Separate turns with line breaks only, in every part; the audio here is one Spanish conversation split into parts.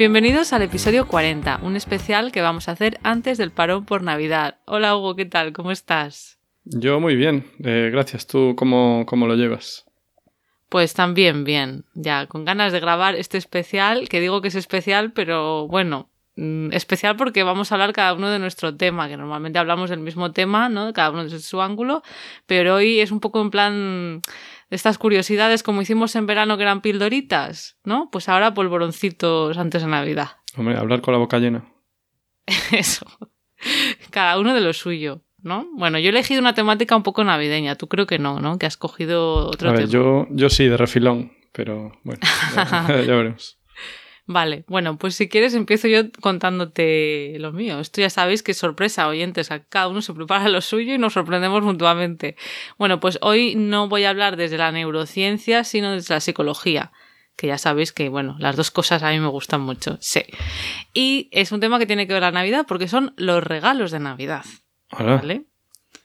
Bienvenidos al episodio 40, un especial que vamos a hacer antes del parón por Navidad. Hola Hugo, ¿qué tal? ¿Cómo estás?
Yo muy bien, eh, gracias. ¿Tú cómo, cómo lo llevas?
Pues también bien, ya con ganas de grabar este especial, que digo que es especial, pero bueno, mm, especial porque vamos a hablar cada uno de nuestro tema, que normalmente hablamos del mismo tema, ¿no? Cada uno desde su ángulo, pero hoy es un poco en plan estas curiosidades como hicimos en verano que eran pildoritas, ¿no? Pues ahora polvoroncitos antes de Navidad.
Hombre, hablar con la boca llena.
Eso. Cada uno de lo suyo, ¿no? Bueno, yo he elegido una temática un poco navideña. Tú creo que no, ¿no? Que has cogido otro
A
tema.
Yo, yo sí, de refilón, pero bueno, ya, ya veremos.
Vale, bueno, pues si quieres empiezo yo contándote lo mío. Esto ya sabéis que es sorpresa, oyentes, cada uno se prepara lo suyo y nos sorprendemos mutuamente. Bueno, pues hoy no voy a hablar desde la neurociencia, sino desde la psicología que ya sabéis que, bueno, las dos cosas a mí me gustan mucho, sí. Y es un tema que tiene que ver la Navidad porque son los regalos de Navidad.
Hola.
¿Vale?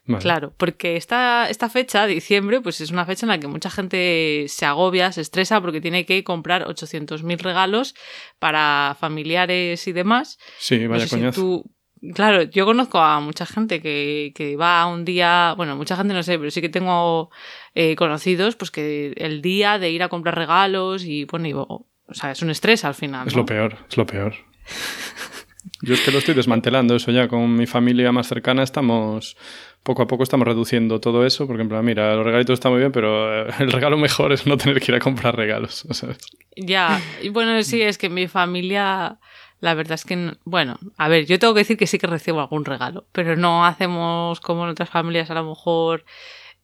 Vale.
Claro, porque esta, esta fecha, diciembre, pues es una fecha en la que mucha gente se agobia, se estresa porque tiene que comprar 800.000 regalos para familiares y demás.
Sí,
No
vaya
si tú- Claro, yo conozco a mucha gente que, que va un día, bueno, mucha gente no sé, pero sí que tengo eh, conocidos, pues que el día de ir a comprar regalos y, bueno, y, o sea, es un estrés al final.
Es
¿no?
lo peor, es lo peor. Yo es que lo estoy desmantelando eso ya. Con mi familia más cercana estamos, poco a poco estamos reduciendo todo eso, porque en plan, mira, los regalitos están muy bien, pero eh, el regalo mejor es no tener que ir a comprar regalos, ¿sabes?
Ya, y bueno, sí, es que mi familia, la verdad es que, no- bueno, a ver, yo tengo que decir que sí que recibo algún regalo, pero no hacemos como en otras familias, a lo mejor,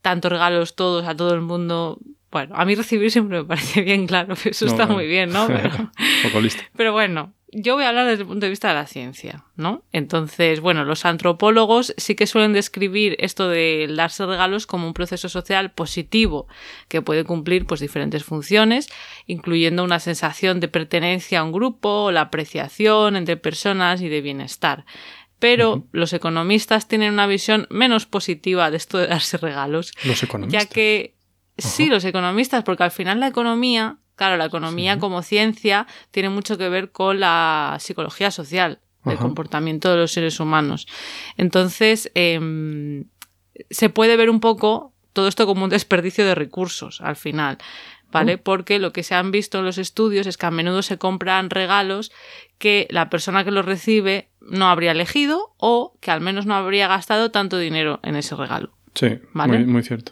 tantos regalos todos a todo el mundo. Bueno, a mí recibir siempre me parece bien, claro, eso
No,
está
no.
muy bien, ¿no? Pero,
poco listo.
pero bueno, yo voy a hablar desde el punto de vista de la ciencia, ¿no? Entonces, bueno, los antropólogos sí que suelen describir esto de darse regalos como un proceso social positivo que puede cumplir pues diferentes funciones, incluyendo una sensación de pertenencia a un grupo, la apreciación entre personas y de bienestar. Pero los economistas tienen una visión menos positiva de esto de darse regalos,
Los economistas.
ya que sí, los economistas, porque al final la economía, claro, la economía
Sí.
como ciencia tiene mucho que ver con la psicología social, el comportamiento de los seres humanos. Entonces, em, se puede ver un poco todo esto como un desperdicio de recursos al final. ¿Vale? Porque lo que se han visto en los estudios es que a menudo se compran regalos que la persona que los recibe no habría elegido o que al menos no habría gastado tanto dinero en ese regalo.
Sí,
Vale.
muy, muy cierto.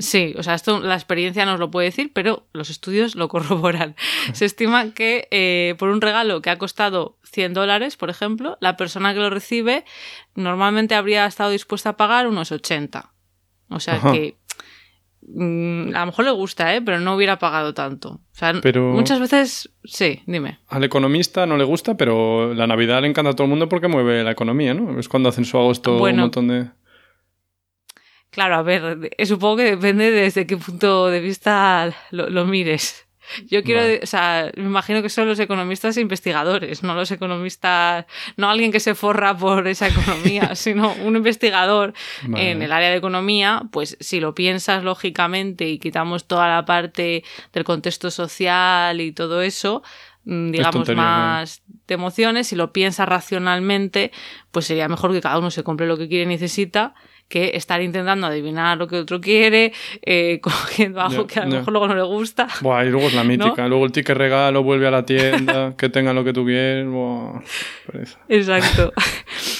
Sí, o sea, esto la experiencia nos lo puede decir, pero los estudios lo corroboran. Se estima que eh, por un regalo que ha costado 100 dólares, por ejemplo, la persona que lo recibe normalmente habría estado dispuesta a pagar unos 80. O sea
Ajá.
que mm, a lo mejor le gusta, ¿eh? pero no hubiera pagado tanto. O sea,
Pero-
muchas veces, sí, dime.
Al economista no le gusta, pero la Navidad le encanta a todo el mundo porque mueve la economía, ¿no? Es cuando hacen su agosto un montón de...
Claro, a ver, de- supongo que depende desde qué punto de vista lo, lo mires. Yo quiero,
Vale.
o sea, me imagino que son los economistas e investigadores, no los economistas, no alguien que se forra por esa economía, sino un investigador
Vale.
en el área de economía, pues si lo piensas lógicamente y quitamos toda la parte del contexto social y todo eso, mm, digamos
tontería,
más de emociones, si lo piensas racionalmente, pues sería mejor que cada uno se compre lo que quiere y necesita que estar intentando adivinar lo que otro quiere, eh, cogiendo algo que a lo mejor luego no le gusta.
Buah, y luego es la mítica. Luego el ticket regalo vuelve a la tienda, que tengan lo que tú quieres. Buah.
Exacto.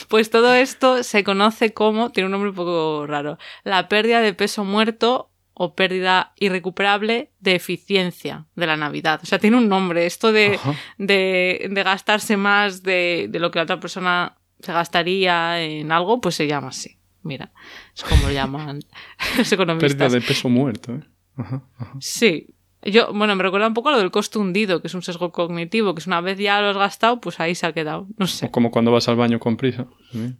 Pues todo esto se conoce como, tiene un nombre un poco raro, la pérdida de peso muerto o pérdida irrecuperable de eficiencia de la Navidad. O sea, tiene un nombre. Esto de, de gastarse más de, de lo que la otra persona se gastaría en algo, pues se llama así. Mira, es como lo llaman los economistas.
Pérdida de peso muerto, ¿eh? Ajá, ajá.
Sí, Yo, bueno, me recuerda un poco a lo del costo hundido, que es un sesgo cognitivo, que es una vez ya lo has gastado, pues ahí se ha quedado. No sé.
O como cuando vas al baño con prisa. ¿sí?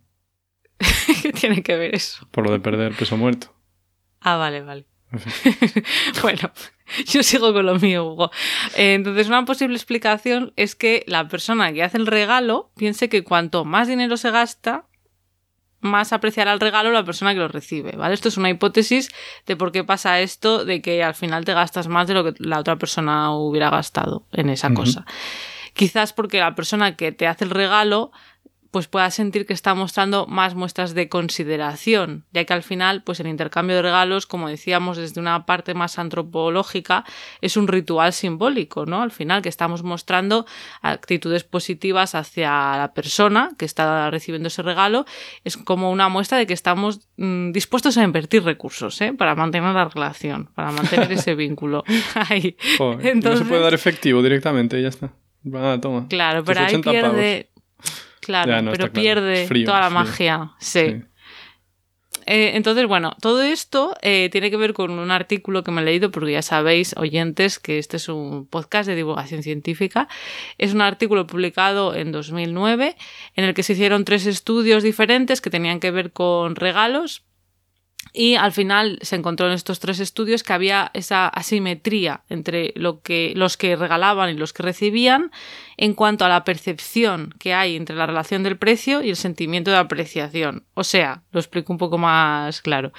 ¿Qué tiene que ver eso?
Por lo de perder peso muerto.
Ah, vale, vale. Bueno, yo sigo con lo mío, Hugo. Eh, Entonces, una posible explicación es que la persona que hace el regalo piense que cuanto más dinero se gasta, más apreciará el regalo la persona que lo recibe, ¿vale? Esto es una hipótesis de por qué pasa esto, de que al final te gastas más de lo que la otra persona hubiera gastado en esa cosa. Quizás porque la persona que te hace el regalo pues pueda sentir que está mostrando más muestras de consideración, ya que al final, pues el intercambio de regalos, como decíamos, desde una parte más antropológica, es un ritual simbólico, ¿no? Al final, que estamos mostrando actitudes positivas hacia la persona que está recibiendo ese regalo, es como una muestra de que estamos mm, dispuestos a invertir recursos, ¿eh? Para mantener la relación, para mantener ese vínculo. Ahí.
Joder, y no
Entonces-
se puede dar efectivo directamente ya está. Toma.
Claro, pero ahí
80
pierde. Claro,
Ya, no,
pero
claro.
pierde
frío,
toda la
frío.
magia. Sí.
Sí.
Eh, entonces, bueno, todo esto eh, tiene que ver con un artículo que me he leído, porque ya sabéis, oyentes, que este es un podcast de divulgación científica. Es un artículo publicado en 2009 en el que se hicieron tres estudios diferentes que tenían que ver con regalos. Y al final se encontró en estos tres estudios que había esa asimetría entre lo que, los que regalaban y los que recibían en cuanto a la percepción que hay entre la relación del precio y el sentimiento de apreciación. O sea, lo explico un poco más claro.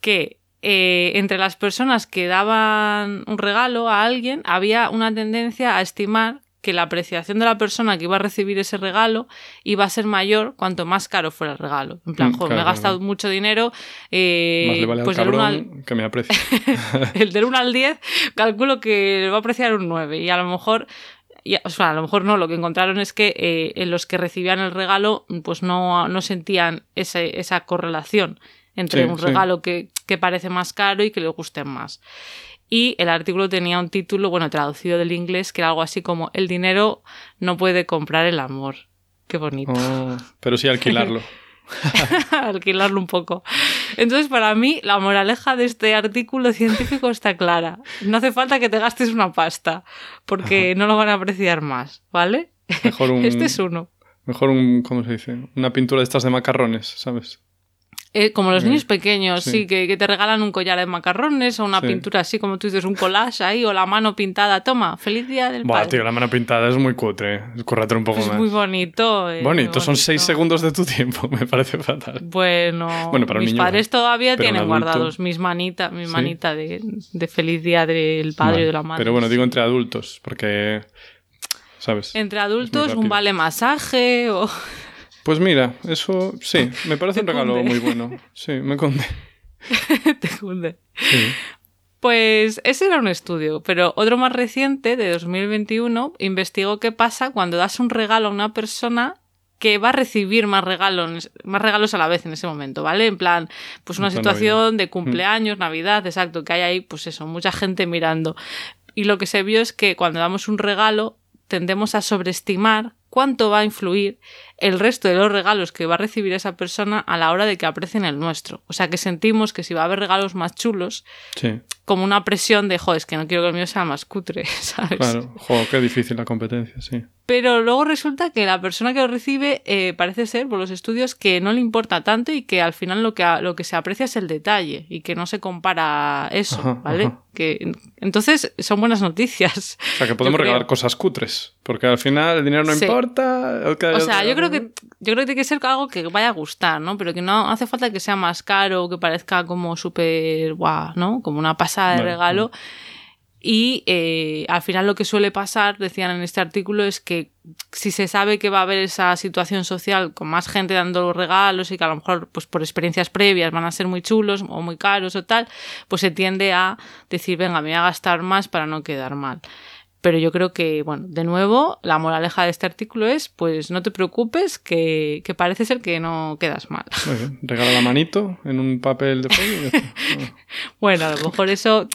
Que eh, entre las personas que daban un regalo a alguien había una tendencia a estimar que la apreciación de la persona que iba a recibir ese regalo iba a ser mayor cuanto más caro fuera el regalo. En plan,
Mm,
"Jo, me he gastado
claro.
mucho dinero. eh,
Más le vale
pues
al cabrón
al-
que me aprecie.
el del 1 al 10, calculo que le va a apreciar un 9. Y a lo mejor, y- o sea, a lo mejor no, lo que encontraron es que eh, en los que recibían el regalo, pues no, no sentían ese- esa correlación entre
Sí,
un
sí.
regalo que, que parece más caro y que le guste más. Y el artículo tenía un título, bueno, traducido del inglés, que era algo así como El dinero no puede comprar el amor. Qué bonito.
Oh, pero sí alquilarlo.
alquilarlo un poco. Entonces, para mí, la moraleja de este artículo científico está clara. No hace falta que te gastes una pasta, porque no lo van a apreciar más, ¿vale?
Mejor un,
Este es uno.
mejor un, ¿cómo se dice? Una pintura de estas de macarrones, ¿sabes?
Eh, como los niños pequeños, sí,
sí.
que, que te regalan un collar de macarrones o una
Sí.
pintura así, como tú dices, un collage ahí, o la mano pintada. Toma, feliz día del
Buah,
padre.
tío, la mano pintada es muy cutre. Córrate un poco
es
más.
muy bonito. eh,
Bonito,
muy
son seis segundos de tu tiempo, me parece fatal.
Bueno,
Bueno, para un
mis
niño,
padres todavía tienen guardados mis manitas, mi
Sí.
manita de, de feliz día del padre y de la madre.
Pero bueno, digo entre adultos, porque. ¿Sabes?
Entre adultos, un vale masaje o...
Pues mira, eso sí, me parece un regalo
cunde.
muy bueno. Sí, me conde.
te cunde.
Sí.
Pues ese era un estudio, pero otro más reciente, de 2021, investigó qué pasa cuando das un regalo a una persona que va a recibir más regalos, más regalos a la vez en ese momento, ¿vale? En plan, pues una situación
Mm.
de cumpleaños, Navidad, exacto, que hay ahí, pues eso, mucha gente mirando. Y lo que se vio es que cuando damos un regalo tendemos a sobreestimar cuánto va a influir el resto de los regalos que va a recibir esa persona a la hora de que aprecien el nuestro. O sea que sentimos que si va a haber regalos más chulos,
Sí,
como una presión de, joder, es que no quiero que el mío sea más cutre, ¿sabes?
claro. Jo, qué difícil la competencia, sí.
Pero luego resulta que la persona que lo recibe eh, parece ser, por los estudios, que no le importa tanto y que al final lo que, lo que se aprecia es el detalle y que no se compara eso,
Ajá,
¿vale?
ajá.
Que, entonces son buenas noticias.
O sea, que podemos regalar cosas cutres, porque al final el dinero no
Sí.
importa.
O sea, yo creo que yo creo que tiene que ser algo que vaya a gustar, ¿no? Pero que no hace falta que sea más caro o que parezca como súper guau, ¿no? Como una pasada de
Vale,
regalo. Y eh, al final lo que suele pasar, decían en este artículo, es que si se sabe que va a haber esa situación social con más gente dando los regalos y que a lo mejor pues por experiencias previas van a ser muy chulos o muy caros o tal, pues se tiende a decir, venga, me voy a gastar más para no quedar mal. Pero yo creo que, bueno, de nuevo, la moraleja de este artículo es, pues no te preocupes, que, que parece ser que no quedas mal.
Muy bien. Regala la manito en un papel de. Ah,
Bueno, a lo mejor eso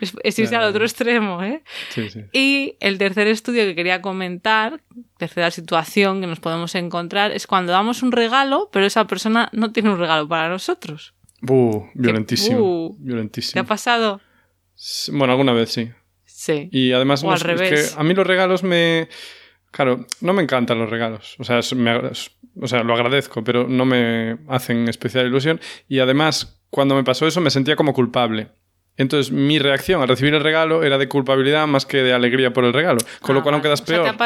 es, es irse al otro extremo, ¿eh?
Sí, sí.
Y el tercer estudio que quería comentar, tercera situación que nos podemos encontrar, es cuando damos un regalo, pero esa persona no tiene un regalo para nosotros.
Buh, violentísimo.
¿Te
violentísimo.
ha pasado?
Bueno, alguna vez sí.
Sí.
Y además,
O
no
al
sé,
revés.
es que a mí los regalos me. Claro, no me encantan los regalos. O sea, es- me es- o sea, lo agradezco, pero no me hacen especial ilusión. Y además, cuando me pasó eso, me sentía como culpable. Entonces, mi reacción al recibir el regalo era de culpabilidad más que de alegría por el regalo. Con
Ah,
lo cual, aún
vale.
quedas
O sea, te
peor.
ha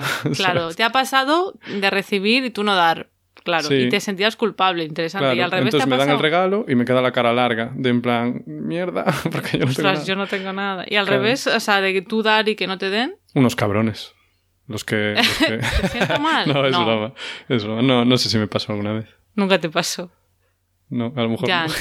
Claro, te ha pasado de recibir y tú no dar. Claro,
Sí.
y te sentías culpable, interesante.
Claro,
y al revés te
entonces
ha
me dan el regalo y me queda la cara larga, de en plan, mierda, porque yo no tengo
Ostras,
nada.
yo no tengo nada. Y al
Claro.
revés, o sea, de que tú dar y que no te den,
Unos cabrones. Los que. los que-
¿te siento mal?
no, es
No.
broma. Es broma. No, no sé si me pasó alguna vez.
Nunca te pasó.
No, a lo mejor.
Ya.
no.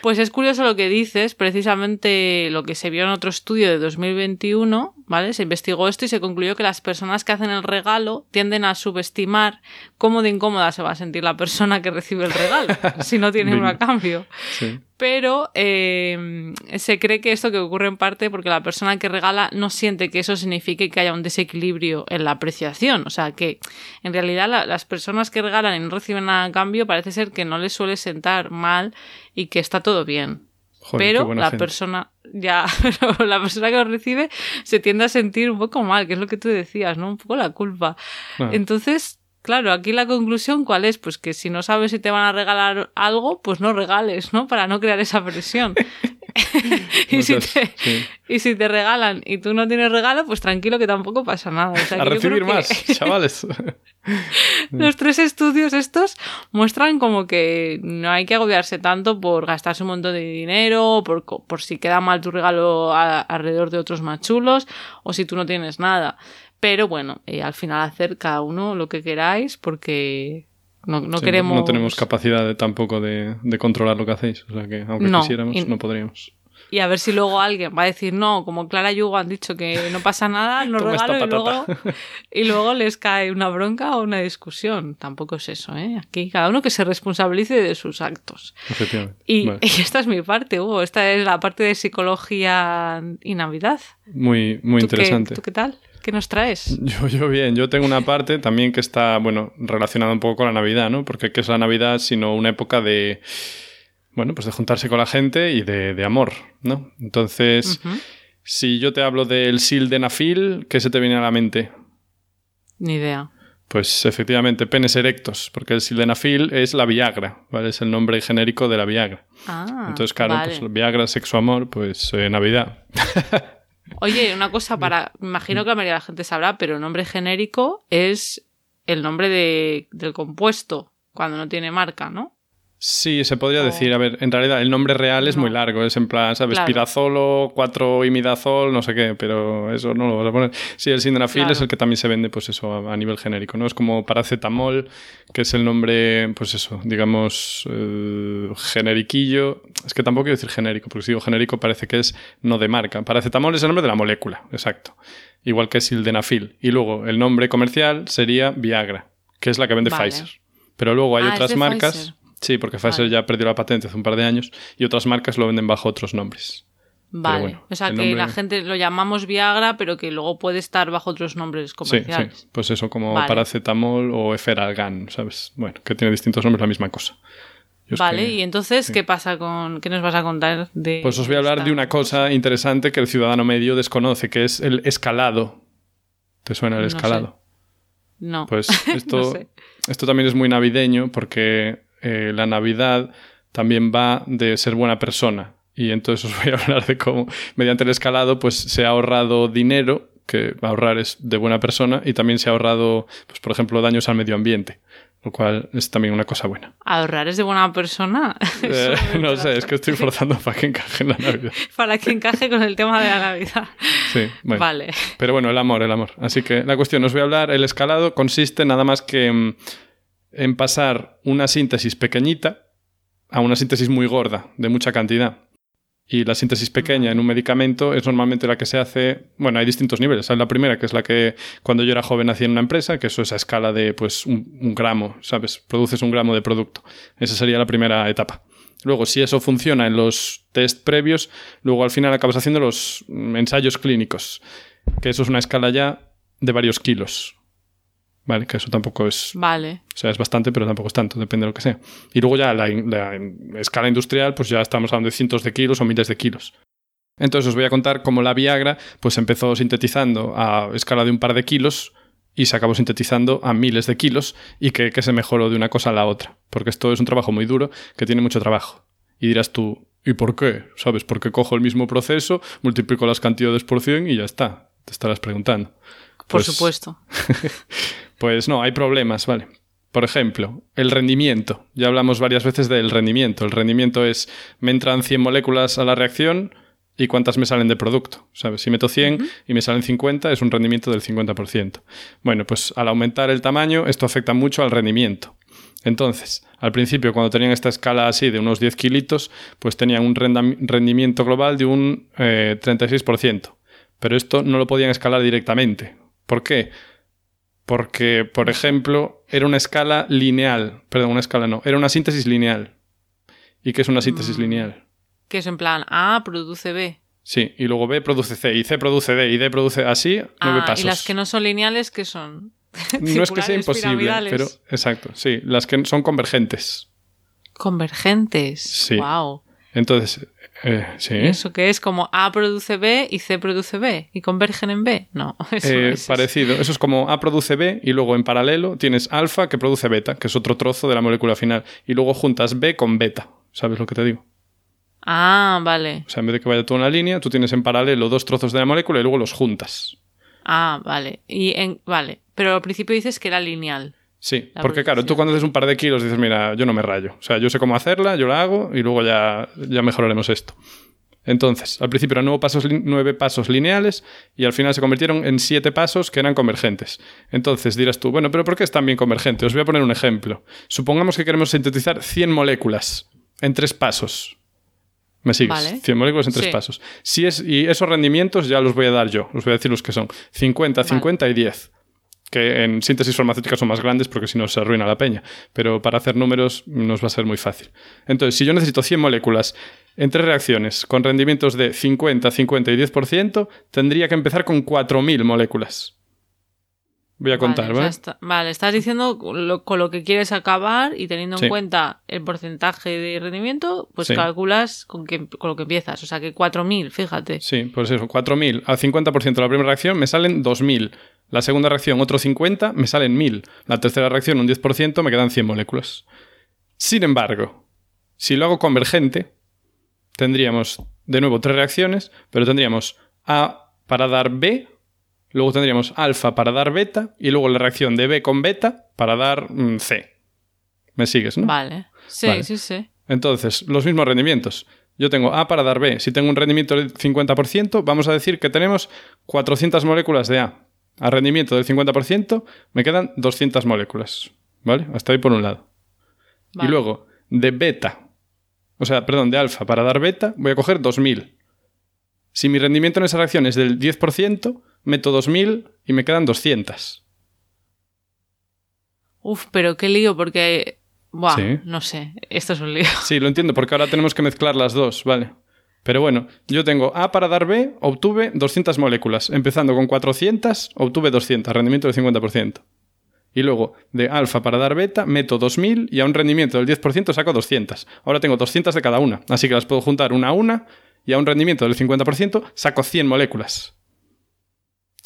Pues es curioso lo que dices, precisamente lo que se vio en otro estudio de 2021, ¿vale? Se investigó esto y se concluyó que las personas que hacen el regalo tienden a subestimar cómo de incómoda se va a sentir la persona que recibe el regalo si no tiene uno a cambio.
Sí.
Pero eh, se cree que esto que ocurre en parte porque la persona que regala no siente que eso signifique que haya un desequilibrio en la apreciación. O sea, que en realidad la- las personas que regalan y no reciben nada a cambio parece ser que no les suele sentar mal y que está todo bien.
Joder,
pero la
gente.
persona ya pero la persona que lo recibe se tiende a sentir un poco mal que es lo que tú decías no un poco la culpa.
Ah.
entonces claro aquí la conclusión cuál es pues que si no sabes si te van a regalar algo pues no regales no para no crear esa presión y,
No
si
seas-
te,
sí.
y si te regalan y tú no tienes regalo pues tranquilo que tampoco pasa nada O sea,
A recibir
que-
más, chavales.
los tres estudios estos muestran como que no hay que agobiarse tanto por gastarse un montón de dinero, por, por si queda mal tu regalo a- alrededor de otros más chulos o si tú no tienes nada. Pero bueno, eh, al final hacer cada uno lo que queráis porque no, no
Sí,
queremos...
No tenemos capacidad de- tampoco de, de controlar lo que hacéis. O sea que, aunque
No,
quisiéramos,
y-
no podríamos.
Y a ver si luego alguien va a decir, no, como Clara y Hugo han dicho que no pasa nada, no regalo y luego, y luego les cae una bronca o una discusión. Tampoco es eso, ¿eh? Aquí cada uno que se responsabilice de sus actos.
Efectivamente.
Y,
Vale.
y esta es mi parte, Hugo. Esta es la parte de psicología y Navidad.
Muy, muy
¿Tú qué-
interesante.
¿Tú qué tal? ¿Qué nos traes?
Yo, yo bien, yo tengo una parte también que está, bueno, relacionada un poco con la Navidad, ¿no? Porque ¿qué es la Navidad sino una época de, bueno, pues de juntarse con la gente y de, de amor, ¿no? Entonces, si yo te hablo del sildenafil, ¿qué se te viene a la mente?
Ni idea.
Pues efectivamente, penes erectos, porque el sildenafil es la Viagra, ¿vale? Es el nombre genérico de la Viagra.
Ah,
Entonces, claro,
vale.
pues Viagra, sexo, amor, pues eh, Navidad.
Oye, una cosa para... Imagino que la mayoría de la gente sabrá, pero el nombre genérico es el nombre de, del compuesto, cuando no tiene marca, ¿no?
Sí, se podría
O-
decir. A ver, en realidad el nombre real es
No.
muy largo. Es en plan, ¿sabes?
Claro.
Pirazolo, 4 imidazol, no sé qué, pero eso no lo vas a poner. Sí, el sildenafil
Claro.
es el que también se vende, pues eso, a, a nivel genérico, ¿no? Es como paracetamol, que es el nombre, pues eso, digamos, eh, generiquillo. Es que tampoco quiero decir genérico, porque si digo genérico parece que es no de marca. Paracetamol es el nombre de la molécula, exacto. Igual que sildenafil. Y luego el nombre comercial sería Viagra, que es la que vende
Vale.
Pfizer. Pero luego hay
Ah,
otras marcas.
Pfizer.
Sí, porque Pfizer
Vale.
ya perdió la patente hace un par de años y otras marcas lo venden bajo otros nombres.
Vale.
bueno,
o sea, que
nombre-
la gente lo llamamos Viagra, pero que luego puede estar bajo otros nombres comerciales.
sí. Pues eso, como
Vale.
paracetamol o eferalgan, ¿sabes? Bueno, que tiene distintos nombres, la misma cosa. Yo es
Vale,
que-
y entonces, ¿qué pasa con. ¿Qué nos vas a contar de.?
Pues os voy a hablar
esta
de una cosa interesante que el ciudadano medio desconoce, que es el escalado. ¿Te suena el
No sé.
escalado?
No.
Pues esto,
No sé.
esto también es muy navideño porque eh, la Navidad también va de ser buena persona. Y entonces os voy a hablar de cómo, mediante el escalado, pues se ha ahorrado dinero, que ahorrar es de buena persona, y también se ha ahorrado, pues por ejemplo, daños al medio ambiente, lo cual es también una cosa buena.
¿Ahorrar es de buena persona?
Eh, no sé, es que estoy forzando para que encaje en la Navidad.
Para que encaje con el tema de la Navidad.
Sí, bueno.
Vale.
Pero bueno, el amor, el amor. Así que la cuestión, os voy a hablar, el escalado consiste nada más que mm, en pasar una síntesis pequeñita a una síntesis muy gorda, de mucha cantidad. Y la síntesis pequeña en un medicamento es normalmente la que se hace, bueno, hay distintos niveles. La primera, que es la que cuando yo era joven hacía en una empresa, que eso es a escala de pues un, un gramo, ¿sabes? Produces un gramo de producto. Esa sería la primera etapa. Luego, si eso funciona en los test previos, luego al final acabas haciendo los ensayos clínicos, que eso es una escala ya de varios kilos. Vale, que eso tampoco es,
Vale.
o sea, es bastante, pero tampoco es tanto, depende de lo que sea. Y luego ya la, la escala industrial, pues ya estamos hablando de cientos de kilos o miles de kilos. Entonces os voy a contar cómo la Viagra pues empezó sintetizando a escala de un par de kilos y se acabó sintetizando a miles de kilos y que, que se mejoró de una cosa a la otra. Porque esto es un trabajo muy duro que tiene mucho trabajo. Y dirás tú, ¿y por qué? ¿Sabes? Porque cojo el mismo proceso, multiplico las cantidades por 100 y ya está. Te estarás preguntando.
Por supuesto.
pues no, hay problemas, ¿vale? Por ejemplo, el rendimiento. Ya hablamos varias veces del rendimiento. El rendimiento es, me entran 100 moléculas a la reacción y cuántas me salen de producto. ¿Sabes? Si meto 100 y me salen 50, es un rendimiento del 50%. Bueno, pues al aumentar el tamaño, esto afecta mucho al rendimiento. Entonces, al principio, cuando tenían esta escala así de unos 10 kilitos, pues tenían un rendimiento global de un 36%. Eh, Pero esto no lo podían escalar directamente. ¿Por qué? Porque, por ejemplo, era una escala lineal. Perdón, una escala no. Era una síntesis lineal. ¿Y qué es una síntesis mm. lineal?
Que es en plan A produce B.
Sí, y luego B produce C, y C produce D, y D produce así, nueve ah, pasos.
¿Y las que no son lineales, qué son?
no es que sea imposible, pero exacto, sí, las que son convergentes.
Convergentes.
Sí.
Wow.
Entonces, eh, sí.
¿Eso que es como A produce B y C produce B y convergen en B? No, eso
eh, Parecido. Eso es como A produce B y luego en paralelo tienes alfa que produce beta, que es otro trozo de la molécula final. Y luego juntas B con beta. ¿Sabes lo que te digo?
Ah, vale.
O sea, en vez de que vaya toda una línea, tú tienes en paralelo dos trozos de la molécula y luego los juntas.
Ah, vale. Y en, vale. Pero al principio dices que era lineal.
Sí, porque claro, tú cuando haces un par de kilos dices, mira, yo no me rayo. O sea, yo sé cómo hacerla, yo la hago y luego ya, ya mejoraremos esto. Entonces, al principio eran nueve pasos, nueve pasos lineales y al final se convirtieron en siete pasos que eran convergentes. Entonces dirás tú, bueno, pero ¿por qué están bien convergentes? Os voy a poner un ejemplo. Supongamos que queremos sintetizar 100 moléculas en tres pasos. ¿Me sigues? 100 moléculas en tres pasos. Si es, y esos rendimientos ya los voy a dar yo. Os voy a decir los que son 50, 50 y 10 que en síntesis farmacéutica son más grandes porque si no se arruina la peña, pero para hacer números nos va a ser muy fácil. Entonces, si yo necesito 100 moléculas en tres reacciones con rendimientos de 50, 50 y 10%, tendría que empezar con 4.000 moléculas. Voy a contar, ¿vale?
Vale, estás diciendo con lo que quieres acabar y teniendo en cuenta el porcentaje de rendimiento, pues calculas con, con, lo que empiezas. O sea que 4.000, fíjate.
Sí, pues eso, 4.000 al 50% de la primera reacción me salen 2.000. La segunda reacción, otro 50, me salen 1000. La tercera reacción, un 10%, me quedan 100 moléculas. Sin embargo, si lo hago convergente, tendríamos de nuevo tres reacciones, pero tendríamos A para dar B, luego tendríamos alfa para dar beta, y luego la reacción de B con beta para dar mm, C. ¿Me sigues, no?
Vale. Sí, sí, sí.
Entonces, los mismos rendimientos. Yo tengo A para dar B. Si tengo un rendimiento del 50%, vamos a decir que tenemos 400 moléculas de A a rendimiento del 50%, me quedan 200 moléculas. ¿Vale? Hasta ahí por un lado. Y luego, de beta, o sea, perdón, de alfa para dar beta, voy a coger 2000. Si mi rendimiento en esa reacción es del 10%, meto 2000 y me quedan 200.
Uf, pero qué lío, porque. Buah, no sé, esto es un lío.
Sí, lo entiendo, porque ahora tenemos que mezclar las dos, ¿vale? Pero bueno, yo tengo A para dar B, obtuve 200 moléculas. Empezando con 400, obtuve 200, rendimiento del 50%. Y luego, de alfa para dar beta, meto 2000 y a un rendimiento del 10% saco 200. Ahora tengo 200 de cada una, así que las puedo juntar una a una y a un rendimiento del 50% saco 100 moléculas.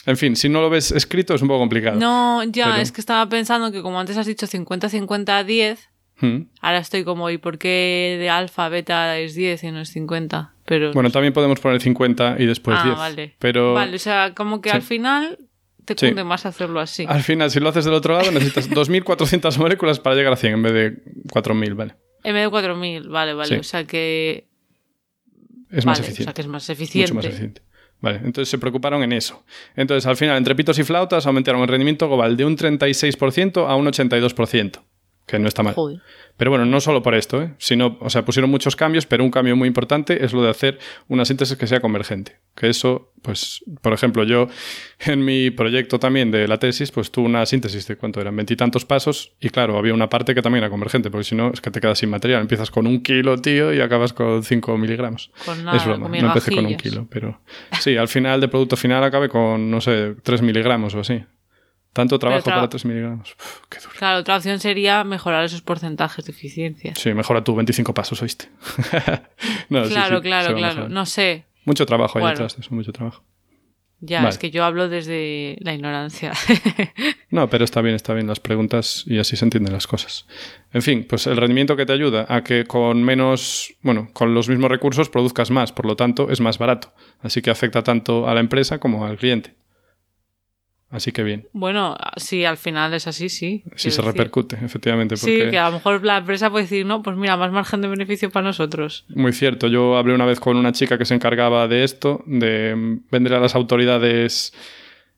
En fin, si no lo ves escrito es un poco complicado.
No, ya, es que estaba pensando que como antes has dicho 50-50-10, hmm. ahora estoy como, ¿y por qué de alfa beta es 10 y no es 50?
Bueno, también podemos poner 50 y después 10. Ah,
vale.
Pero...
Vale, o sea, como que al final te cunde más hacerlo así.
Al final, si lo haces del otro lado, necesitas 2.400 moléculas para llegar a 100 en vez de 4.000, ¿vale?
En vez de 4.000, vale, vale. O sea que...
Es más eficiente. O
sea que es más eficiente.
Mucho más eficiente. Vale, entonces se preocuparon en eso. Entonces, al final, entre pitos y flautas aumentaron el rendimiento global de un 36% a un 82%, que no está mal. Joder. Pero bueno, no solo por esto, ¿eh? sino, o sea, pusieron muchos cambios, pero un cambio muy importante es lo de hacer una síntesis que sea convergente. Que eso, pues, por ejemplo, yo en mi proyecto también de la tesis, pues tuve una síntesis de cuánto eran, veintitantos pasos, y claro, había una parte que también era convergente, porque si no, es que te quedas sin material. Empiezas con un kilo, tío, y acabas con cinco miligramos. es broma, no empecé con un kilo, pero sí, al final de producto final acabé con, no sé, tres miligramos o así. Tanto trabajo para 3 miligramos. qué duro.
Claro, otra opción sería mejorar esos porcentajes de eficiencia.
Sí, mejora tú 25 pasos, ¿oíste?
claro, claro, claro. No sé.
Mucho trabajo ahí
Bueno.
detrás de eso, mucho trabajo.
Ya,
Vale.
es que yo hablo desde la ignorancia.
No, pero está bien, está bien las preguntas y así se entienden las cosas. En fin, pues el rendimiento que te ayuda a que con menos, bueno, con los mismos recursos produzcas más, por lo tanto es más barato. Así que afecta tanto a la empresa como al cliente. Así que bien,
bueno, sí, al final es así, sí. quiero
se
decir.
repercute, efectivamente.
Sí, que a lo mejor la empresa puede decir, no, pues mira, más margen de beneficio para nosotros.
Muy cierto. Yo hablé una vez con una chica que se encargaba de esto, de vender a las autoridades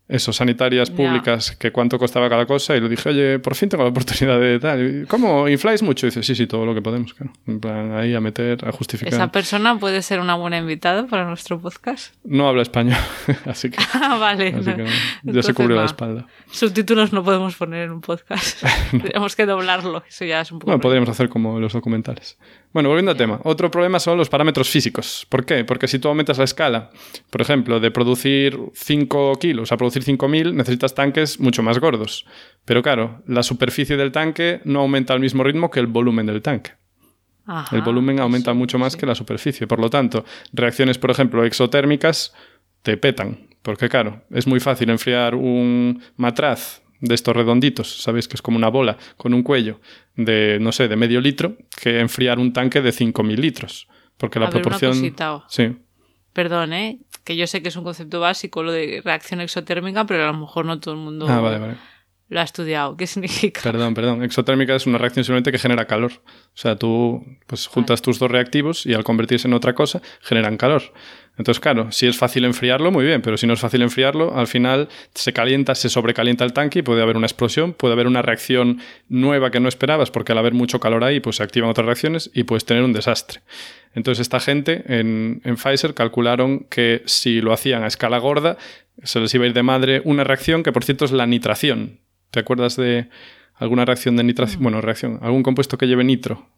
eso, sanitarias públicas, que cuánto costaba cada cosa, y le dije, oye, por fin tengo la oportunidad de tal. ¿Cómo? ¿Infláis mucho? Y dice, sí, sí, todo lo que podemos, claro. En plan, ahí a meter, a justificar.
Esa persona puede ser una buena invitada para nuestro podcast.
No habla español, así que,
Ah, vale.
así
no.
que ya
Entonces,
se cubrió la
no.
espalda.
Subtítulos no podemos poner en un podcast. Tenemos que doblarlo. Eso ya es un poco.
Bueno, podríamos hacer como los documentales. Bueno, volviendo al tema. Otro problema son los parámetros físicos. ¿Por qué? Porque si tú aumentas la escala, por ejemplo, de producir 5 kilos a producir 5.000, necesitas tanques mucho más gordos. Pero claro, la superficie del tanque no aumenta al mismo ritmo que el volumen del tanque.
Ajá,
el volumen aumenta
eso,
mucho más
sí.
que la superficie. Por lo tanto, reacciones, por ejemplo, exotérmicas, te petan. Porque claro, es muy fácil enfriar un matraz de estos redonditos, sabéis que es como una bola con un cuello de, no sé, de medio litro, que enfriar un tanque de 5.000 litros. Porque la
A ver, una
proporción...
cosita. oh.
Sí,
Perdón, ¿eh? Que yo sé que es un concepto básico lo de reacción exotérmica, pero a lo mejor no todo el mundo
Ah, vale, vale.
lo ha estudiado. ¿Qué significa?
Perdón, perdón. Exotérmica es una reacción simplemente que genera calor. O sea, tú pues, juntas tus dos reactivos y al convertirse en otra cosa, generan calor. Entonces, claro, si es fácil enfriarlo, muy bien, pero si no es fácil enfriarlo, al final se calienta, se sobrecalienta el tanque y puede haber una explosión, puede haber una reacción nueva que no esperabas, porque al haber mucho calor ahí, pues se activan otras reacciones y puedes tener un desastre. Entonces, esta gente en, en Pfizer calcularon que si lo hacían a escala gorda, se les iba a ir de madre una reacción que, por cierto, es la nitración. ¿Te acuerdas de alguna reacción de nitración? Bueno, reacción, algún compuesto que lleve nitro.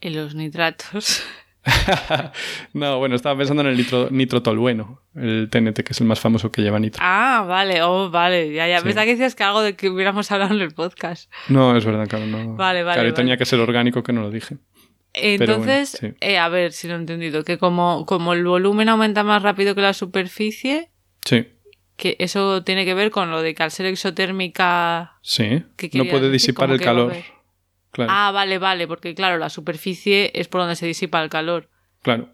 Y los nitratos.
no, bueno, estaba pensando en el nitro, nitrotolueno, el TNT, que es el más famoso que lleva nitro.
Ah, vale, oh, vale. Ya, ya.
Sí.
Pensaba que decías que algo de que hubiéramos hablado en el podcast.
No, es verdad, claro, no.
Vale, vale,
Claro,
vale.
tenía que ser orgánico que no lo dije.
Entonces,
bueno, sí.
eh, a ver si lo he entendido, que como, como el volumen aumenta más rápido que la superficie,
Sí,
que eso tiene que ver con lo de que al ser exotérmica...
sí.
¿Qué
No puede
decir?
disipar
¿Cómo
el
que
calor. Claro,
Ah, vale, vale, porque claro, la superficie es por donde se disipa el calor.
claro.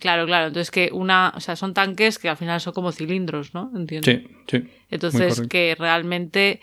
Claro, claro, entonces que una, o sea, son tanques que al final son como cilindros, ¿no? Entiendo.
Sí, sí.
Entonces, que realmente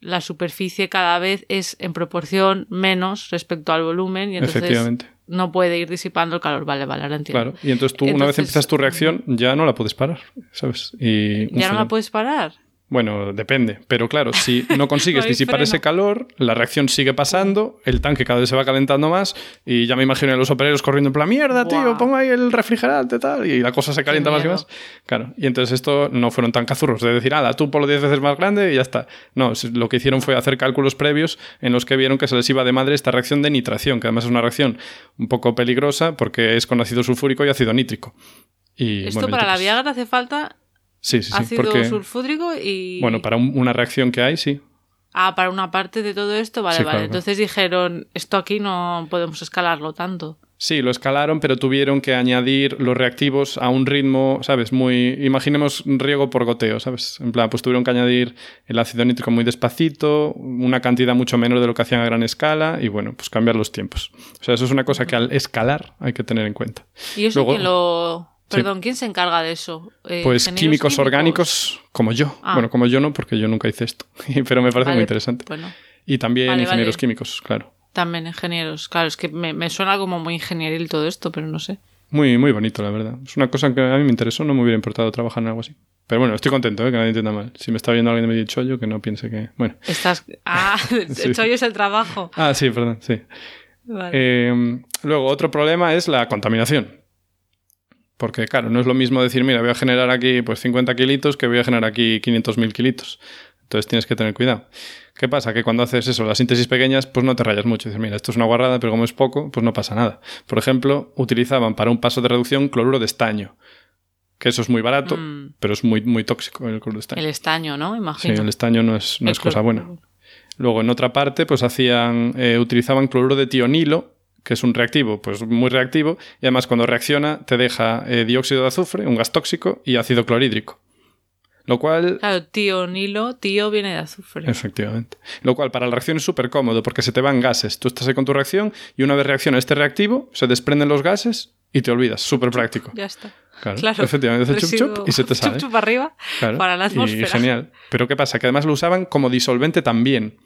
la superficie cada vez es en proporción menos respecto al volumen y entonces
Efectivamente.
no puede ir disipando el calor. Vale, vale, ahora entiendo.
Claro. Y entonces tú, una vez empiezas tu reacción, ya no la puedes parar, ¿sabes? Y
Ya no la puedes parar.
Bueno, depende. Pero claro, si no consigues disipar
freno.
ese calor, la reacción sigue pasando, el tanque cada vez se va calentando más y ya me imagino a los operarios corriendo en plan, mierda, tío, pongo ahí el refrigerante tal, y la cosa se calienta más y más. Claro, y entonces esto no fueron tan cazurros de decir, ala, tú ponlo 10 veces más grande y ya está. No, lo que hicieron fue hacer cálculos previos en los que vieron que se les iba de madre esta reacción de nitración, que además es una reacción un poco peligrosa porque es con ácido sulfúrico y ácido nítrico. Y,
Esto
bueno,
para la Viagra hace falta
Sí, sí, sí.
ácido
porque,
sulfúrico y...
bueno, para un- una reacción que hay, sí.
Ah, para una parte de todo esto, vale,
Sí,
vale.
claro,
Entonces dijeron, esto aquí no podemos escalarlo tanto.
Sí, lo escalaron, pero tuvieron que añadir los reactivos a un ritmo, ¿sabes? Muy. Imaginemos riego por goteo, ¿sabes? En plan, pues tuvieron que añadir el ácido nítrico muy despacito, una cantidad mucho menor de lo que hacían a gran escala y, bueno, pues cambiar los tiempos. O sea, eso es una cosa que al escalar hay que tener en cuenta.
¿Y eso
Luego-
quién lo...? Perdón, ¿quién se encarga de eso? Eh,
Pues
¿ingenieros
químicos orgánicos como yo.
Ah.
Bueno, como yo no, porque yo nunca hice esto. pero me parece
Vale,
muy interesante.
Bueno,
Y también
Vale,
ingenieros
vale.
químicos, claro.
también ingenieros. Claro, es que me, me suena como muy ingenieril todo esto, pero no sé.
Muy, muy bonito, la verdad. Es una cosa que a mí me interesó, no me hubiera importado trabajar en algo así. Pero bueno, estoy contento, ¿eh? que nadie entienda mal. Si me está viendo alguien de medio chollo, que no piense que. Bueno.
Estás... Ah,
Sí.
el chollo es el trabajo.
Ah, sí, perdón, sí. Eh, luego, otro problema es la contaminación. Porque, claro, no es lo mismo decir, mira, voy a generar aquí pues 50 kilitos que voy a generar aquí 500.000 kilitos. Entonces tienes que tener cuidado. ¿Qué pasa? Que cuando haces eso, las síntesis pequeñas, pues no te rayas mucho. Dices, mira, esto es una guarrada, pero como es poco, pues no pasa nada. Por ejemplo, utilizaban para un paso de reducción cloruro de estaño. Que eso es muy barato,
Mm.
pero es muy, muy tóxico el cloruro de estaño.
el estaño, ¿no?
Sí,
Imagino.
el estaño no es, no es cosa buena. Luego, en otra parte, pues hacían, eh, utilizaban cloruro de tionilo, que es un reactivo pues muy reactivo y además cuando reacciona te deja eh, dióxido de azufre, un gas tóxico y ácido clorhídrico. Lo cual...
Claro, tío Nilo, tío viene de azufre.
Efectivamente. Lo cual para la reacción es súper cómodo porque se te van gases. Tú estás ahí con tu reacción y una vez reacciona este reactivo, se desprenden los gases y te olvidas. Súper práctico.
Ya está.
Claro, efectivamente, hace chup chup y se te sale.
Chup chup arriba para la atmósfera.
Y genial. Pero ¿qué pasa? Que además lo usaban como disolvente también.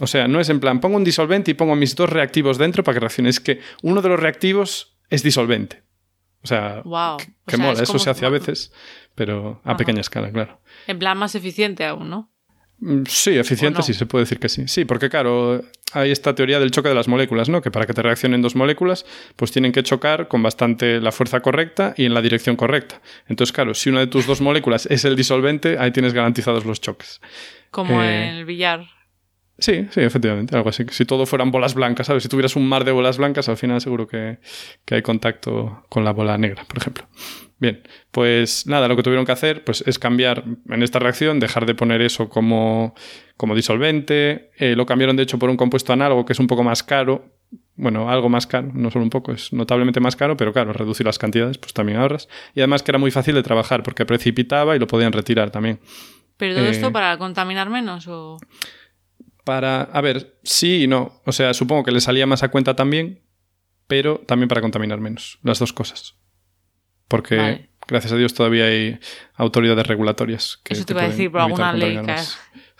O sea, no es en plan, pongo un disolvente y pongo mis dos reactivos dentro para que reaccione. Es que uno de los reactivos es disolvente. O sea,
wow.
que, mola. Eso se hace a veces pero a pequeña escala, claro.
En plan más eficiente aún, ¿no?
Mm, sí, eficiente sí, se puede decir que sí. Sí, porque claro, hay esta teoría del choque de las moléculas, ¿no? Que para que te reaccionen dos moléculas, pues tienen que chocar con bastante la fuerza correcta y en la dirección correcta. Entonces, claro, si una de tus dos moléculas es el disolvente, ahí tienes garantizados los choques.
Como eh, en el billar.
Sí, sí, efectivamente, algo así. Si todo fueran bolas blancas, ¿sabes? Si tuvieras un mar de bolas blancas, al final seguro que, que hay contacto con la bola negra, por ejemplo. Bien, pues nada, lo que tuvieron que hacer pues, es cambiar en esta reacción, dejar de poner eso como, como disolvente. Eh, lo cambiaron, de hecho, por un compuesto análogo que es un poco más caro. Bueno, algo más caro, no solo un poco, es notablemente más caro, pero claro, reducir las cantidades, pues también ahorras. Y además que era muy fácil de trabajar porque precipitaba y lo podían retirar también.
¿Pero todo esto eh, para contaminar menos o...?
Para, a ver, sí y no. O sea, supongo que le salía más a cuenta también, pero también para contaminar menos. Las dos cosas porque gracias a Dios todavía hay autoridades regulatorias.
Que Eso te, iba a decir por alguna ley que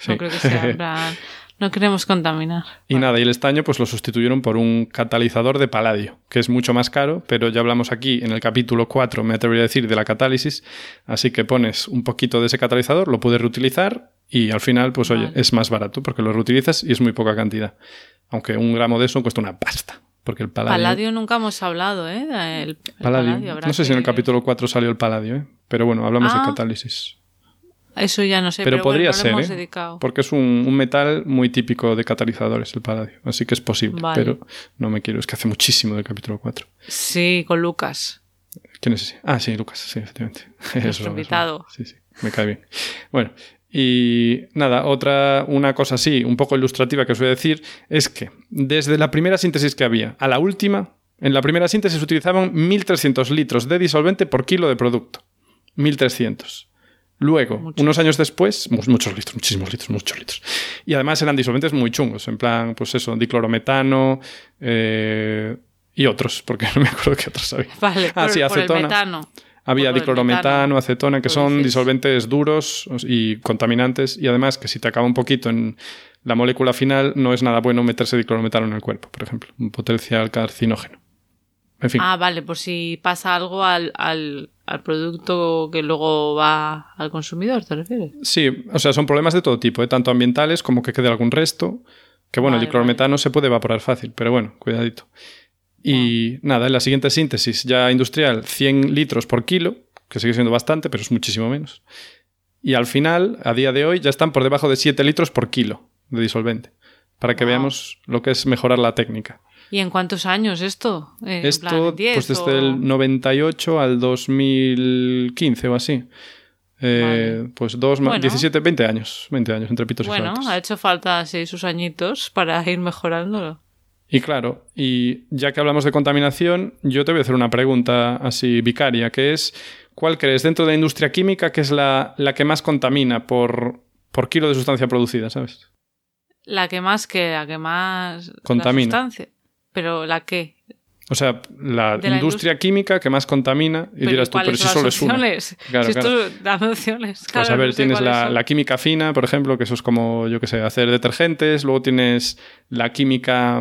no creo que sea no queremos contaminar.
Y nada, y el estaño pues lo sustituyeron por un catalizador de paladio, que es mucho más caro, pero ya hablamos aquí en el capítulo 4, me atrevería a decir, de la catálisis, así que pones un poquito de ese catalizador, lo puedes reutilizar y al final, pues oye, es más barato porque lo reutilizas y es muy poca cantidad. Aunque un gramo de eso cuesta una pasta. Porque el
paladio... nunca hemos hablado, ¿eh? El,
paladio. no sé si en el capítulo 4 salió el paladio, ¿eh? Pero bueno, hablamos de ah. catálisis.
Eso ya no sé,
pero, podría ser, ¿eh? porque es un, metal muy típico de catalizadores, el paladio. Así que es posible, pero no me quiero, es que hace muchísimo del capítulo 4.
Sí, con Lucas.
¿Quién es ese? Ah, sí, Lucas, sí, efectivamente.
Nuestro invitado.
Sí, sí, me cae bien. Bueno, y nada, otra, una cosa así, un poco ilustrativa que os voy a decir, es que desde la primera síntesis que había a la última, en la primera síntesis utilizaban 1.300 litros de disolvente por kilo de producto. 1.300. Luego, unos años después, muchos litros, muchísimos litros, muchos litros. Y además eran disolventes muy chungos, en plan, pues eso, diclorometano eh, y otros, porque no me acuerdo qué otros había.
Vale, ah, sí, acetona.
Había diclorometano, acetona, que son disolventes duros y contaminantes, y además que si te acaba un poquito en la molécula final, no es nada bueno meterse diclorometano en el cuerpo, por ejemplo, un potencial carcinógeno. En fin.
Ah, vale, por si pasa algo al, al, producto que luego va al consumidor, ¿te refieres?
Sí, o sea, son problemas de todo tipo, ¿eh? tanto ambientales como que quede algún resto. Que bueno, el diclorometano se puede evaporar fácil, pero bueno, cuidadito. Y nada, en la siguiente síntesis ya industrial, 100 litros por kilo, que sigue siendo bastante, pero es muchísimo menos. Y al final, a día de hoy, ya están por debajo de 7 litros por kilo de disolvente, para que veamos lo que es mejorar la técnica.
¿Y en cuántos años esto?
esto, pues desde el 98 al 2015 o así. Eh, Pues dos, 17, 20 años, 20 años entre pitos
bueno,
y
Bueno, ha hecho falta así sus añitos para ir mejorándolo.
Y claro, y ya que hablamos de contaminación, yo te voy a hacer una pregunta así vicaria, que es, ¿cuál crees dentro de la industria química que es la, la que más contamina por, por, kilo de sustancia producida, sabes?
La que más que, la que más...
Contamina.
Pero la que...
O sea, la, industria, química que más contamina, y dirás tú, pero si solo es una.
Claro, si esto da opciones.
pues a ver, tienes la, la, química fina, por ejemplo, que eso es como, yo qué sé, hacer detergentes. Luego tienes la química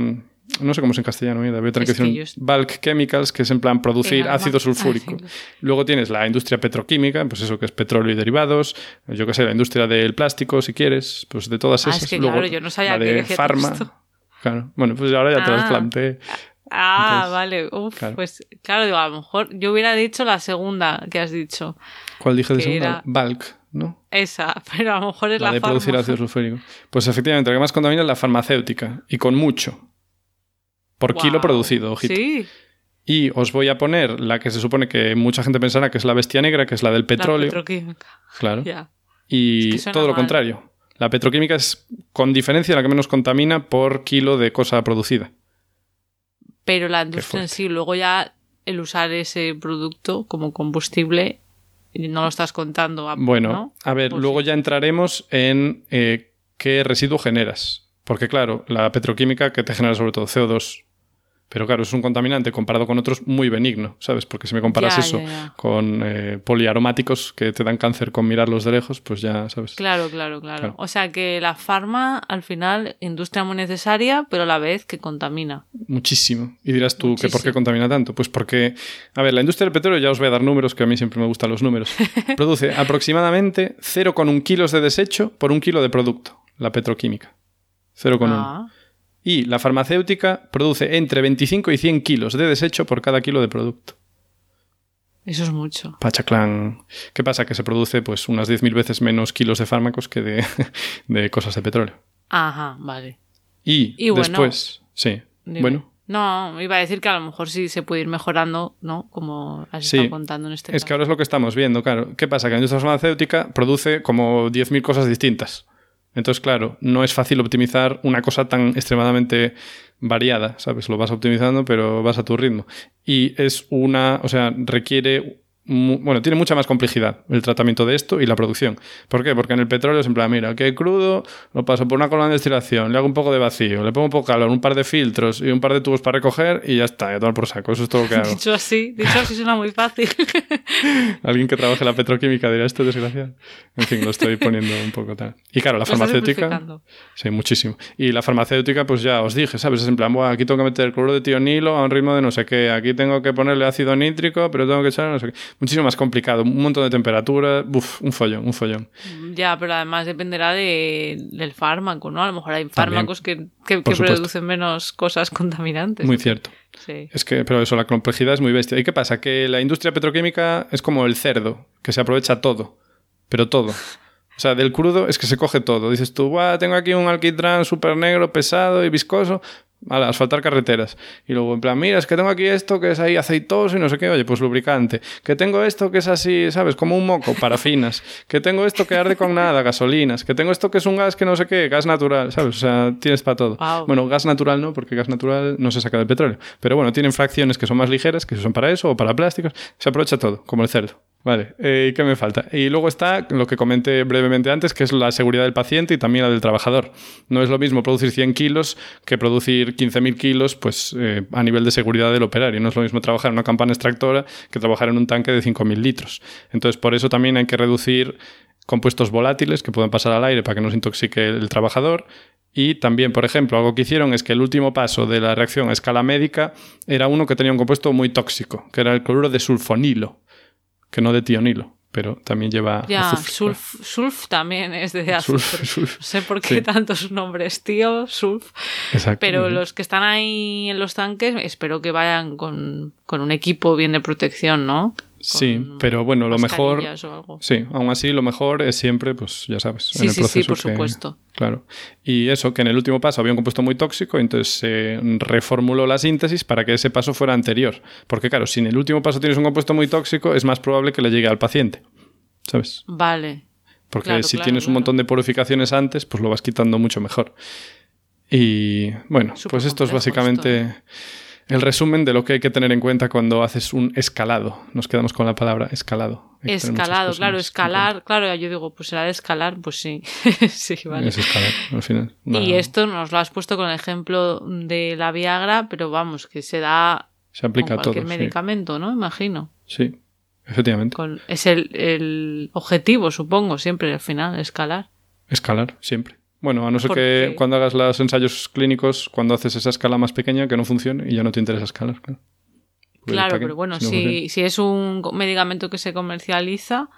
no sé cómo es en castellano, mira, voy a tener que decir bulk chemicals, que es en plan producir ácido sulfúrico. Luego tienes la industria petroquímica, pues eso que es petróleo y derivados, yo qué sé, la industria del plástico, si quieres, pues de todas ah, esas.
Luego, claro, yo no sabía
la de farma. Claro, bueno, pues ahora ya te las ah. planteé.
Ah, vale. Uf, pues claro, digo, a lo mejor yo hubiera dicho la segunda que has dicho.
¿Cuál dije de segunda? Bulk, ¿no?
Esa, pero a lo mejor es la,
la de producir ácido sulfúrico. Pues efectivamente, lo que más contamina es la farmacéutica, y con mucho por kilo producido, ojito. Sí. Y os voy a poner la que se supone que mucha gente pensará que es la bestia negra, que es la del petróleo.
La petroquímica.
Claro. Y todo lo contrario. La petroquímica es con diferencia la que menos contamina por kilo de cosa producida.
Pero la industria en sí, luego ya el usar ese producto como combustible, no lo estás contando. A,
bueno, a ver, luego ya entraremos en eh, qué residuo generas. Porque claro, la petroquímica que te genera sobre todo CO2, pero claro, es un contaminante comparado con otros muy benigno, ¿sabes? Porque si me comparas eso con eh, poliaromáticos que te dan cáncer con mirarlos de lejos, pues ya, ¿sabes?
Claro, claro, claro, O sea que la farma, al final, industria muy necesaria, pero a la vez que contamina.
Muchísimo. Y dirás tú, ¿que ¿por qué contamina tanto? Pues porque, a ver, la industria del petróleo, ya os voy a dar números, que a mí siempre me gustan los números, produce aproximadamente 0,1 kilos de desecho por un kilo de producto, la petroquímica. 0,1. Ah. Y la farmacéutica produce entre 25 y 100 kilos de desecho por cada kilo de producto.
Eso es mucho.
Pachaclan. ¿Qué pasa? Que se produce pues unas 10.000 veces menos kilos de fármacos que de, cosas de petróleo.
Ajá, vale.
Y, después, sí. Bueno.
No, iba a decir que a lo mejor sí se puede ir mejorando, ¿no? Como has estado contando en este
Es que ahora es lo que estamos viendo, claro. ¿Qué pasa? Que la industria farmacéutica produce como 10.000 cosas distintas. Entonces, claro, no es fácil optimizar una cosa tan extremadamente variada, ¿sabes? Lo vas optimizando, pero vas a tu ritmo. Y es una, o sea, requiere bueno, tiene mucha más complejidad el tratamiento de esto y la producción. ¿Por qué? Porque en el petróleo es en plan, mira, que crudo, lo paso por una columna de destilación, le hago un poco de vacío, le pongo un poco de calor, un par de filtros y un par de tubos para recoger y ya está, ya todo por saco. Eso es todo lo que hago.
dicho así, dicho así suena muy fácil.
Alguien que trabaje en la petroquímica dirá esto, desgraciado. En fin, lo estoy poniendo un poco tal. Y claro, la farmacéutica. Sí, muchísimo. Y la farmacéutica, pues ya os dije, ¿sabes? Es en plan, bueno, aquí tengo que meter el cloro de tionilo a un ritmo de no sé qué, aquí tengo que ponerle ácido nítrico, pero tengo que echar no sé qué muchísimo más complicado, un montón de temperatura, uf, un follón, un follón.
Ya, pero además dependerá de, del fármaco, ¿no? A lo mejor hay fármacos que, que, producen menos cosas contaminantes.
Muy cierto. Sí. Es que, pero eso, la complejidad es muy bestia. ¿Y qué pasa? Que la industria petroquímica es como el cerdo, que se aprovecha todo, pero todo. O sea, del crudo es que se coge todo. Dices tú, tengo aquí un alquitrán súper negro, pesado y viscoso, a asfaltar carreteras. Y luego, en plan, mira, es que tengo aquí esto que es ahí aceitoso y no sé qué, oye, pues lubricante. Que tengo esto que es así, ¿sabes? Como un moco, parafinas. que tengo esto que arde con nada, gasolinas. Que tengo esto que es un gas que no sé qué, gas natural, ¿sabes? O sea, tienes para todo. Bueno, gas natural no, porque gas natural no se saca del petróleo. Pero bueno, tienen fracciones que son más ligeras, que son para eso o para plásticos. Se aprovecha todo, como el cerdo. Vale, eh, ¿y qué me falta? Y luego está lo que comenté brevemente antes, que es la seguridad del paciente y también la del trabajador. No es lo mismo producir 100 kilos que producir 15.000 kilos pues, eh, a nivel de seguridad del operario. No es lo mismo trabajar en una campana extractora que trabajar en un tanque de 5.000 litros. Entonces, por eso también hay que reducir compuestos volátiles que puedan pasar al aire para que no se intoxique el trabajador. Y también, por ejemplo, algo que hicieron es que el último paso de la reacción a escala médica era uno que tenía un compuesto muy tóxico, que era el cloruro de sulfonilo que no de tionilo, pero también lleva
ya, Sulf, sulf también es de azufre. no sé por qué tantos nombres, tío, sulf. Exacto. Pero los que están ahí en los tanques, espero que vayan con, con un equipo bien de protección, ¿no?
Sí, pero bueno, lo mejor. Sí, aún así, lo mejor es siempre, pues ya sabes, en el proceso. Sí,
por supuesto.
Claro. Y eso, que en el último paso había un compuesto muy tóxico, entonces se reformuló la síntesis para que ese paso fuera anterior. Porque, claro, si en el último paso tienes un compuesto muy tóxico, es más probable que le llegue al paciente. ¿Sabes?
Vale.
Porque si tienes un montón de purificaciones antes, pues lo vas quitando mucho mejor. Y bueno, pues esto es básicamente el resumen de lo que hay que tener en cuenta cuando haces un escalado. Nos quedamos con la palabra escalado.
Escalado, claro, escalar, claro, yo digo, pues será de escalar, pues sí. sí, vale.
Es escalar, al final.
Y esto nos lo has puesto con el ejemplo de la Viagra, pero vamos, que se da
se aplica
con cualquier medicamento, ¿no? Imagino.
Sí, efectivamente.
es el, el objetivo, supongo, siempre al final, escalar.
Escalar, siempre. Bueno, a no ser que cuando hagas los ensayos clínicos, cuando haces esa escala más pequeña, que no funcione y ya no te interesa escalar. Claro,
claro pero bueno, si, si, es un medicamento que se comercializa,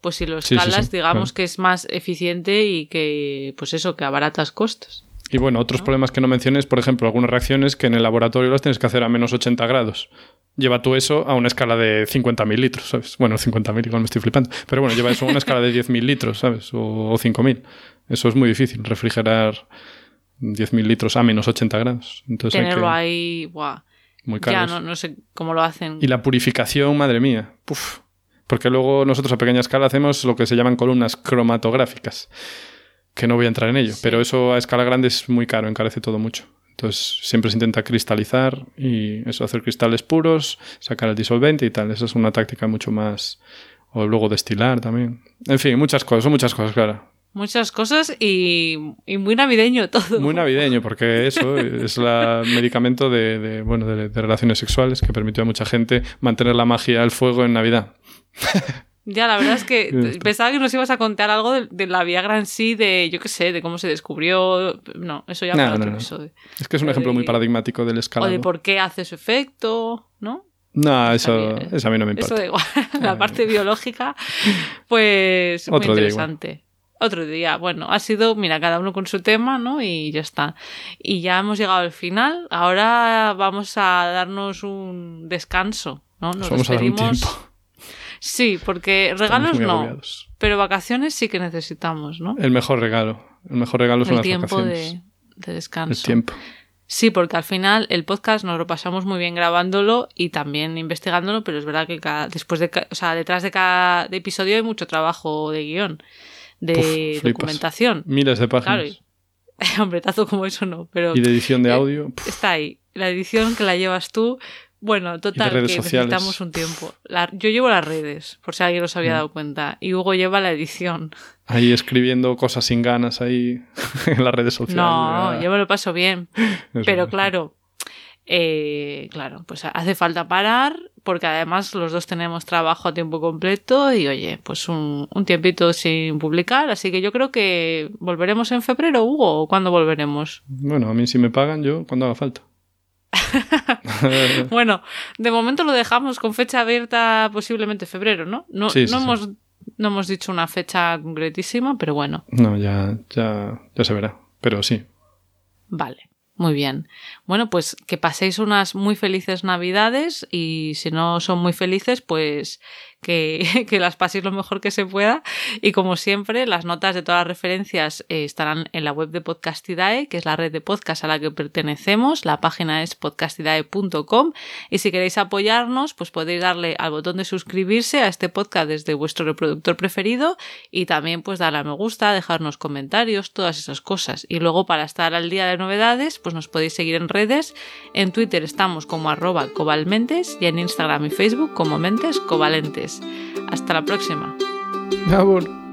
pues si lo escalas, digamos que es más eficiente y que, pues eso, que abaratas costos.
Y bueno, otros problemas que no menciones, por ejemplo, algunas reacciones que en el laboratorio las tienes que hacer a menos 80 grados. Lleva tú eso a una escala de 50.000 litros, ¿sabes? Bueno, 50.000 igual me estoy flipando. Pero bueno, lleva eso a una escala de 10.000 litros, ¿sabes? O, o 5.000. Eso es muy difícil, refrigerar 10.000 litros a menos 80 grados. Entonces
Tenerlo ahí, buah. Muy caro. Ya, no, sé cómo lo hacen.
Y la purificación, madre mía. Porque luego nosotros a pequeña escala hacemos lo que se llaman columnas cromatográficas. Que no voy a entrar en ello. Pero eso a escala grande es muy caro, encarece todo mucho. Entonces siempre se intenta cristalizar y eso, hacer cristales puros, sacar el disolvente y tal. Esa es una táctica mucho más... O luego destilar también. En fin, muchas cosas, son muchas cosas, claro.
Muchas cosas y, y muy navideño todo.
Muy navideño, porque eso es el medicamento de, de bueno, de, de, relaciones sexuales que permitió a mucha gente mantener la magia del fuego en Navidad.
Ya, la verdad es que pensaba que nos ibas a contar algo de, de, la Viagra en sí, de yo qué sé, de cómo se descubrió. No, eso ya
no,
para otro
no,
episodio.
Es que es un ejemplo muy paradigmático del escalado.
O de por qué hace su efecto, ¿no?
No, eso, eso a mí no me importa.
Eso da igual. la parte biológica, pues muy
Otro día
interesante. Otro día, bueno, ha sido, mira, cada uno con su tema, ¿no? Y ya está. Y ya hemos llegado al final. Ahora vamos a darnos un descanso, ¿no? Nos
vamos a dar un
despedimos.
tiempo.
Sí, porque regalos no,
agobiados.
pero vacaciones sí que necesitamos, ¿no?
El mejor regalo. El mejor regalo son
El
las
tiempo
vacaciones.
de, de descanso.
El tiempo.
Sí, porque al final el podcast nos lo pasamos muy bien grabándolo y también investigándolo, pero es verdad que cada, después de, o sea, detrás de cada de episodio hay mucho trabajo de guion, de
Puf,
documentación.
Miles de
Claro,
páginas.
y- hombre, tanto como eso no, pero
Y de edición de
eh,
audio. puf,
está ahí. La edición que la llevas tú. Bueno, total, que
sociales.
necesitamos un tiempo. La- yo llevo las redes, por si alguien no se había
Mm.
dado cuenta, y Hugo lleva la edición.
ahí escribiendo cosas sin ganas ahí en las redes sociales.
No,
Ah,
yo me lo paso bien. Pero claro, eh, claro, pues hace falta parar porque además los dos tenemos trabajo a tiempo completo y oye, pues un, un tiempito sin publicar, así que yo creo que volveremos en febrero, Hugo, ¿o cuándo volveremos?
Bueno, a mí si me pagan yo cuando haga falta.
Bueno, de momento lo dejamos con fecha abierta posiblemente febrero, ¿no? No,
Sí,
no
sí.
hemos no hemos dicho una fecha concretísima, pero bueno,
no, ya, ya, ya se verá. Pero sí.
Vale, muy bien. Bueno, pues que paséis unas muy felices navidades y si no son muy felices, pues que, las paséis lo mejor que se pueda. Y como siempre, las notas de todas las referencias eh, estarán en la web de Podcastidae, que es la red de podcast a la que pertenecemos. La página es podcastidae.com y si queréis apoyarnos, pues podéis darle al botón de suscribirse a este podcast desde vuestro reproductor preferido y también pues darle a me gusta, dejarnos comentarios, todas esas cosas. Y luego para estar al día de novedades, pues nos podéis seguir en redes. En Twitter estamos como arroba cobalmentes y en Instagram y Facebook como mentes covalentes. Hasta la próxima.
Abur.